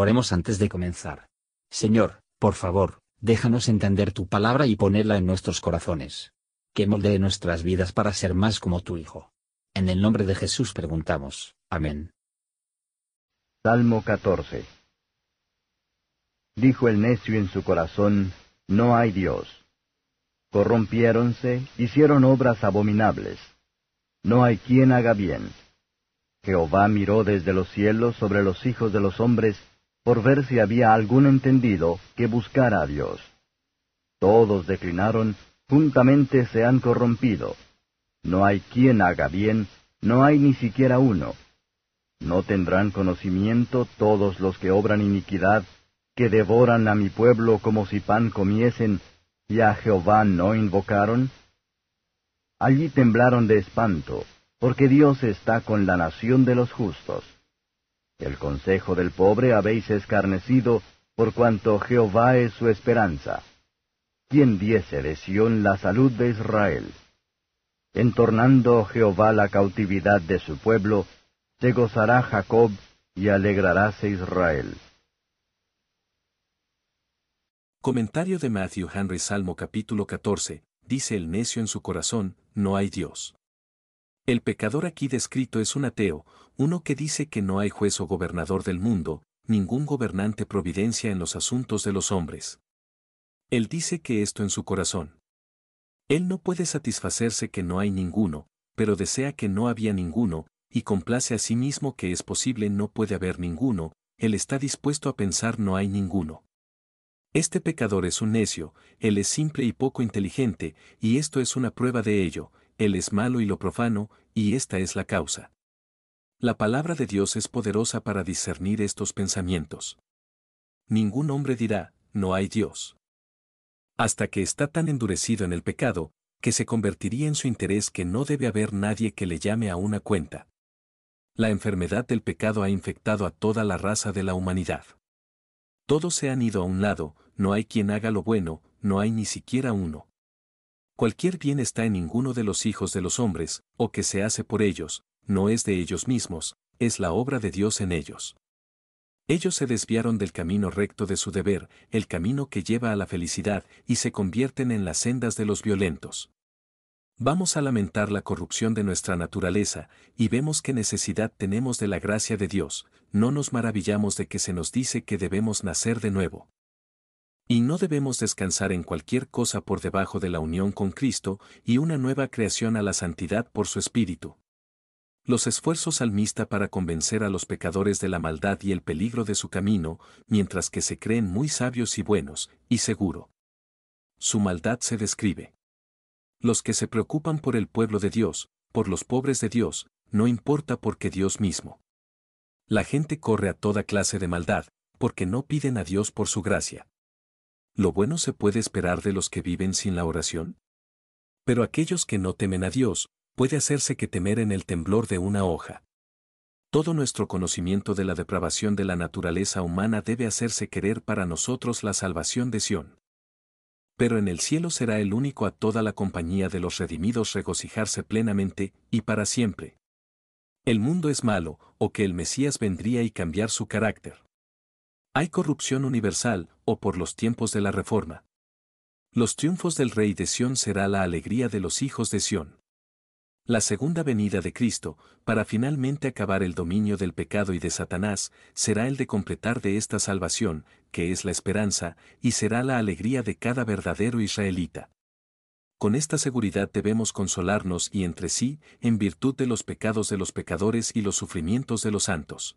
Oremos antes de comenzar. Señor, por favor, déjanos entender tu palabra y ponerla en nuestros corazones. Que moldee nuestras vidas para ser más como tu Hijo. En el nombre de Jesús preguntamos. Amén. Salmo 14 Dijo el necio en su corazón, No hay Dios. Corrompiéronse, hicieron obras abominables. No hay quien haga bien. Jehová miró desde los cielos sobre los hijos de los hombres, por ver si había algún entendido que buscara a Dios. Todos declinaron, juntamente se han corrompido. No hay quien haga bien, no hay ni siquiera uno. ¿No tendrán conocimiento todos los que obran iniquidad, que devoran a mi pueblo como si pan comiesen, y a Jehová no invocaron? Allí temblaron de espanto, porque Dios está con la nación de los justos. El consejo del pobre habéis escarnecido, por cuanto Jehová es su esperanza. ¿Quién diese de Sión la salud de Israel? Entornando Jehová la cautividad de su pueblo, se gozará Jacob y alegraráse Israel. Comentario de Matthew Henry Salmo capítulo 14, dice el necio en su corazón, no hay Dios. El pecador aquí descrito es un ateo, uno que dice que no hay juez o gobernador del mundo, ningún gobernante providencia en los asuntos de los hombres. Él dice que esto en su corazón. Él no puede satisfacerse que no hay ninguno, pero desea que no había ninguno, y complace a sí mismo que es posible no puede haber ninguno, él está dispuesto a pensar no hay ninguno. Este pecador es un necio, él es simple y poco inteligente, y esto es una prueba de ello, él es malo y lo profano, y esta es la causa. La palabra de Dios es poderosa para discernir estos pensamientos. Ningún hombre dirá, no hay Dios. Hasta que está tan endurecido en el pecado, que se convertiría en su interés que no debe haber nadie que le llame a una cuenta la enfermedad del pecado ha infectado a toda la raza de la humanidad. Todos se han ido a un lado, no hay quien haga lo bueno, no hay ni siquiera uno. Cualquier bien está en ninguno de los hijos de los hombres, o que se hace por ellos, no es de ellos mismos, es la obra de Dios en ellos. Ellos se desviaron del camino recto de su deber, el camino que lleva a la felicidad, y se convierten en las sendas de los violentos. Vamos a lamentar la corrupción de nuestra naturaleza, y vemos qué necesidad tenemos de la gracia de Dios, no nos maravillamos de que se nos dice que debemos nacer de nuevo. Y no debemos descansar en cualquier cosa por debajo de la unión con Cristo y una nueva creación a la santidad por su Espíritu. Los esfuerzos salmista para convencer a los pecadores de la maldad y el peligro de su camino, mientras que se creen muy sabios y buenos, y seguro. Su maldad se describe. Los que se preocupan por el pueblo de Dios, por los pobres de Dios, no importa porque Dios mismo. La gente corre a toda clase de maldad, porque no piden a Dios por su gracia. ¿Lo bueno se puede esperar de los que viven sin la oración? Pero aquellos que no temen a Dios, puede hacerse que temer en el temblor de una hoja. Todo nuestro conocimiento de la depravación de la naturaleza humana debe hacerse querer para nosotros la salvación de Sión pero en el cielo será el único a toda la compañía de los redimidos regocijarse plenamente, y para siempre. El mundo es malo, o que el Mesías vendría y cambiar su carácter. Hay corrupción universal, o por los tiempos de la Reforma. Los triunfos del Rey de Sión será la alegría de los hijos de Sión la segunda venida de Cristo, para finalmente acabar el dominio del pecado y de Satanás, será el de completar de esta salvación, que es la esperanza, y será la alegría de cada verdadero israelita. Con esta seguridad debemos consolarnos y entre sí, en virtud de los pecados de los pecadores y los sufrimientos de los santos.